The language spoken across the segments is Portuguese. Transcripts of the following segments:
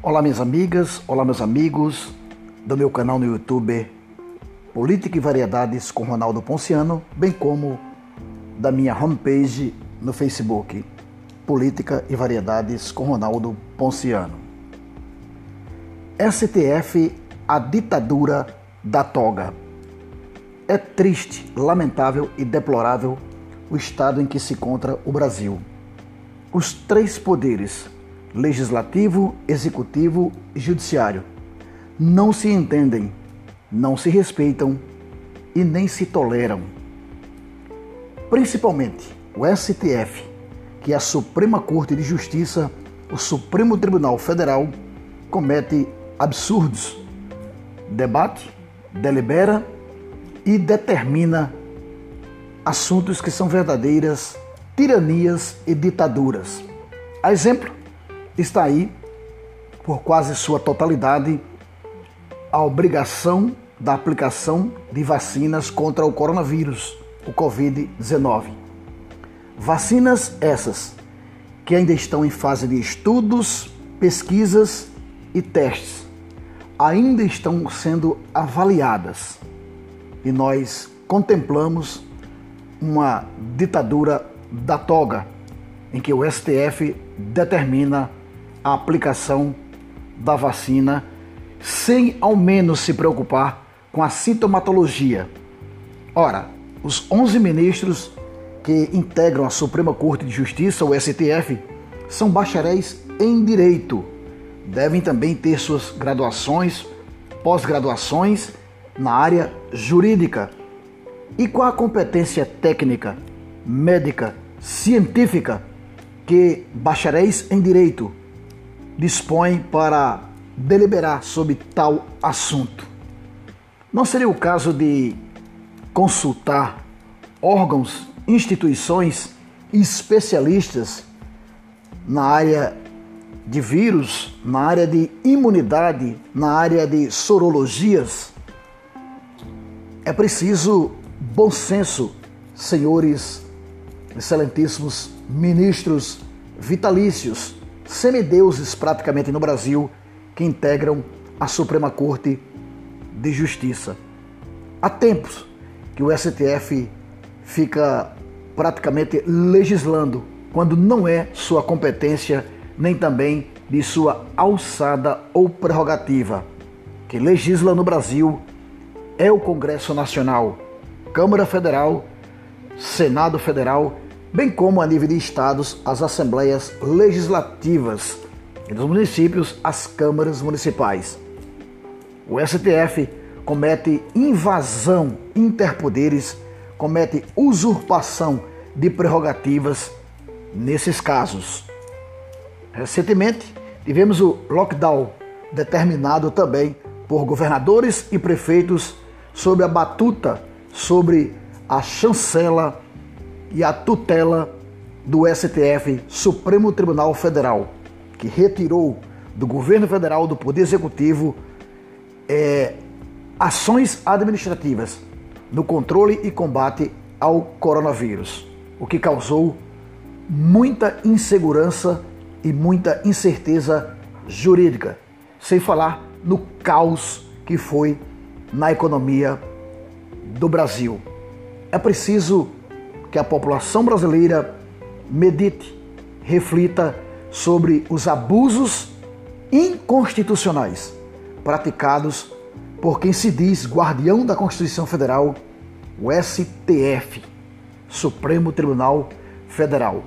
Olá, minhas amigas, olá, meus amigos do meu canal no YouTube Política e Variedades com Ronaldo Ponciano, bem como da minha homepage no Facebook Política e Variedades com Ronaldo Ponciano. STF, a ditadura da toga. É triste, lamentável e deplorável o estado em que se encontra o Brasil. Os três poderes, legislativo, executivo e judiciário, não se entendem, não se respeitam e nem se toleram. Principalmente o STF, que é a Suprema Corte de Justiça, o Supremo Tribunal Federal, comete absurdos, debate, delibera e determina assuntos que são verdadeiras tiranias e ditaduras. A exemplo está aí, por quase sua totalidade, a obrigação da aplicação de vacinas contra o coronavírus, o Covid-19. Vacinas essas que ainda estão em fase de estudos, pesquisas e testes, ainda estão sendo avaliadas e nós contemplamos uma ditadura da toga, em que o STF determina a aplicação da vacina sem ao menos se preocupar com a sintomatologia. Ora, os 11 ministros que integram a Suprema Corte de Justiça, o STF, são bacharéis em direito. Devem também ter suas graduações, pós-graduações na área jurídica. E qual a competência técnica, médica, científica que bacharéis em direito dispõem para deliberar sobre tal assunto. Não seria o caso de consultar órgãos, instituições e especialistas na área de vírus, na área de imunidade, na área de sorologias? É preciso bom senso, senhores excelentíssimos ministros vitalícios, semideuses praticamente no Brasil, que integram a Suprema Corte de Justiça. Há tempos que o STF fica praticamente legislando quando não é sua competência nem também de sua alçada ou prerrogativa. Que legisla no Brasil é o Congresso Nacional, Câmara Federal, Senado Federal, bem como a nível de estados, as assembleias legislativas e dos municípios, as câmaras municipais. O STF comete invasão interpoderes, comete usurpação de prerrogativas nesses casos. Recentemente, tivemos o lockdown determinado também por governadores e prefeitos sob a batuta, sobre a chancela e a tutela do STF, Supremo Tribunal Federal, que retirou do governo federal, do Poder Executivo, é, ações administrativas no controle e combate ao coronavírus, o que causou muita insegurança e muita incerteza jurídica, sem falar no caos que foi na economia do Brasil. É preciso que a população brasileira medite, reflita sobre os abusos inconstitucionais praticados por quem se diz guardião da Constituição Federal, o STF, Supremo Tribunal Federal.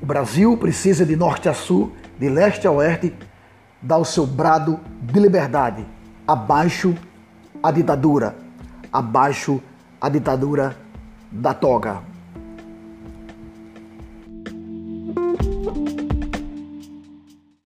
O Brasil precisa de norte a sul, de leste a oeste, dar o seu brado de liberdade abaixo a ditadura abaixo a ditadura da toga.